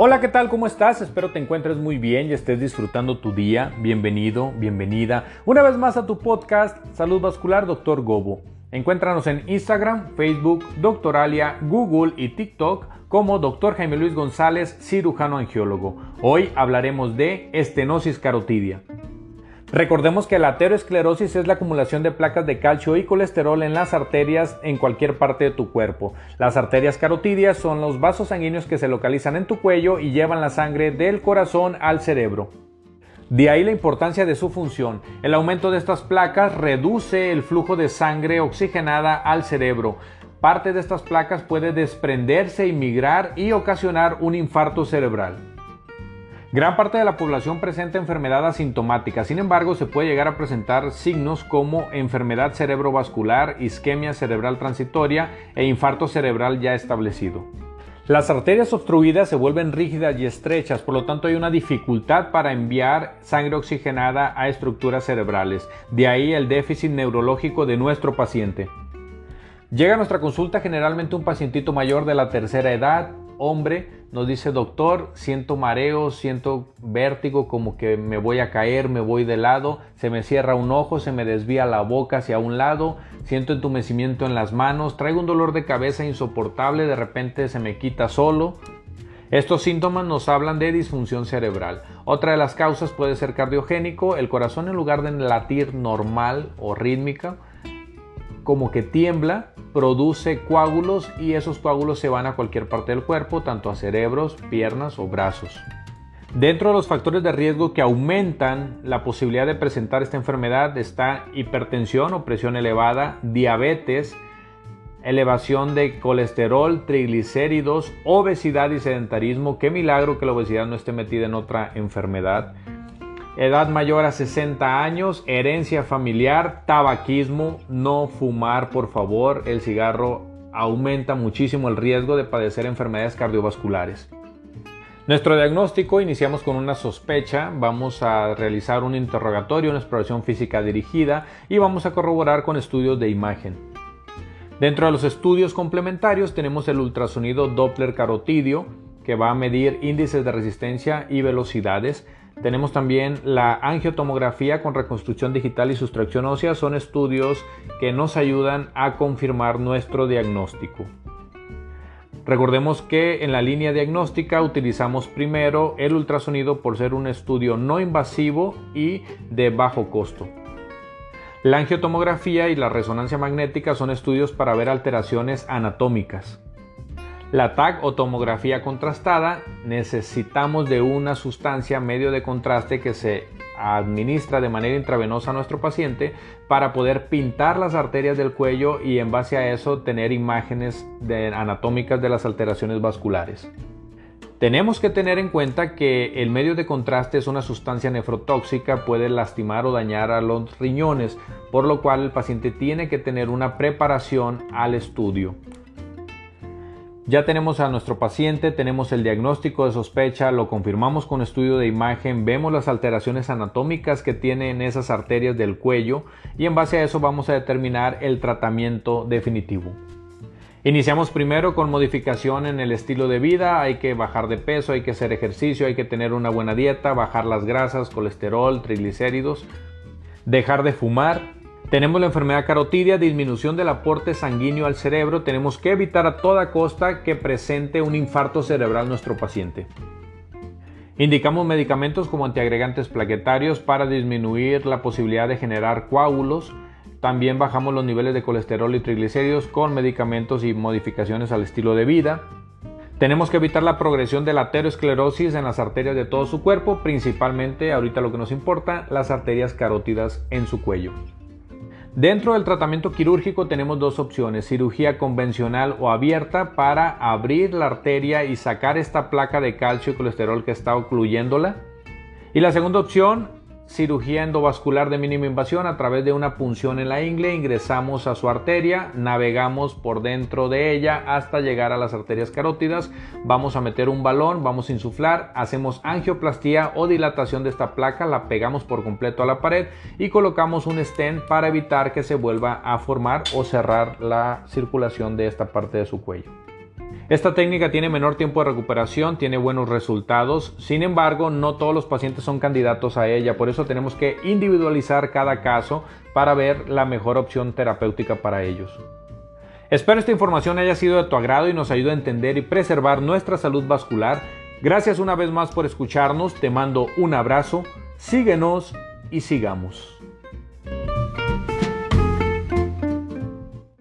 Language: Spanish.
Hola, ¿qué tal? ¿Cómo estás? Espero te encuentres muy bien y estés disfrutando tu día. Bienvenido, bienvenida una vez más a tu podcast Salud Vascular Dr. Gobo. Encuéntranos en Instagram, Facebook, Doctoralia, Google y TikTok como Dr. Jaime Luis González, cirujano angiólogo. Hoy hablaremos de estenosis carotidia. Recordemos que la ateroesclerosis es la acumulación de placas de calcio y colesterol en las arterias en cualquier parte de tu cuerpo. Las arterias carotidias son los vasos sanguíneos que se localizan en tu cuello y llevan la sangre del corazón al cerebro. De ahí la importancia de su función. El aumento de estas placas reduce el flujo de sangre oxigenada al cerebro. Parte de estas placas puede desprenderse y migrar y ocasionar un infarto cerebral. Gran parte de la población presenta enfermedad asintomática, sin embargo se puede llegar a presentar signos como enfermedad cerebrovascular, isquemia cerebral transitoria e infarto cerebral ya establecido. Las arterias obstruidas se vuelven rígidas y estrechas, por lo tanto hay una dificultad para enviar sangre oxigenada a estructuras cerebrales, de ahí el déficit neurológico de nuestro paciente. Llega a nuestra consulta generalmente un pacientito mayor de la tercera edad, hombre, nos dice, doctor, siento mareo, siento vértigo, como que me voy a caer, me voy de lado, se me cierra un ojo, se me desvía la boca hacia un lado, siento entumecimiento en las manos, traigo un dolor de cabeza insoportable, de repente se me quita solo. Estos síntomas nos hablan de disfunción cerebral. Otra de las causas puede ser cardiogénico, el corazón en lugar de latir normal o rítmica, como que tiembla, produce coágulos y esos coágulos se van a cualquier parte del cuerpo, tanto a cerebros, piernas o brazos. Dentro de los factores de riesgo que aumentan la posibilidad de presentar esta enfermedad está hipertensión o presión elevada, diabetes, elevación de colesterol, triglicéridos, obesidad y sedentarismo. Qué milagro que la obesidad no esté metida en otra enfermedad edad mayor a 60 años, herencia familiar, tabaquismo, no fumar por favor, el cigarro aumenta muchísimo el riesgo de padecer enfermedades cardiovasculares. Nuestro diagnóstico iniciamos con una sospecha, vamos a realizar un interrogatorio, una exploración física dirigida y vamos a corroborar con estudios de imagen. Dentro de los estudios complementarios tenemos el ultrasonido Doppler carotidio que va a medir índices de resistencia y velocidades, tenemos también la angiotomografía con reconstrucción digital y sustracción ósea. Son estudios que nos ayudan a confirmar nuestro diagnóstico. Recordemos que en la línea diagnóstica utilizamos primero el ultrasonido por ser un estudio no invasivo y de bajo costo. La angiotomografía y la resonancia magnética son estudios para ver alteraciones anatómicas. La TAC o tomografía contrastada necesitamos de una sustancia medio de contraste que se administra de manera intravenosa a nuestro paciente para poder pintar las arterias del cuello y en base a eso tener imágenes anatómicas de las alteraciones vasculares. Tenemos que tener en cuenta que el medio de contraste es una sustancia nefrotóxica, puede lastimar o dañar a los riñones, por lo cual el paciente tiene que tener una preparación al estudio. Ya tenemos a nuestro paciente, tenemos el diagnóstico de sospecha, lo confirmamos con estudio de imagen, vemos las alteraciones anatómicas que tienen esas arterias del cuello y en base a eso vamos a determinar el tratamiento definitivo. Iniciamos primero con modificación en el estilo de vida, hay que bajar de peso, hay que hacer ejercicio, hay que tener una buena dieta, bajar las grasas, colesterol, triglicéridos, dejar de fumar, tenemos la enfermedad carotidia, disminución del aporte sanguíneo al cerebro. Tenemos que evitar a toda costa que presente un infarto cerebral nuestro paciente. Indicamos medicamentos como antiagregantes plaquetarios para disminuir la posibilidad de generar coágulos. También bajamos los niveles de colesterol y triglicéridos con medicamentos y modificaciones al estilo de vida. Tenemos que evitar la progresión de la aterosclerosis en las arterias de todo su cuerpo, principalmente, ahorita lo que nos importa, las arterias carótidas en su cuello. Dentro del tratamiento quirúrgico tenemos dos opciones, cirugía convencional o abierta para abrir la arteria y sacar esta placa de calcio y colesterol que está ocluyéndola. Y la segunda opción cirugía endovascular de mínima invasión a través de una punción en la ingle, ingresamos a su arteria, navegamos por dentro de ella hasta llegar a las arterias carótidas, vamos a meter un balón, vamos a insuflar, hacemos angioplastía o dilatación de esta placa, la pegamos por completo a la pared y colocamos un stent para evitar que se vuelva a formar o cerrar la circulación de esta parte de su cuello. Esta técnica tiene menor tiempo de recuperación, tiene buenos resultados, sin embargo no todos los pacientes son candidatos a ella, por eso tenemos que individualizar cada caso para ver la mejor opción terapéutica para ellos. Espero esta información haya sido de tu agrado y nos ayude a entender y preservar nuestra salud vascular. Gracias una vez más por escucharnos, te mando un abrazo, síguenos y sigamos.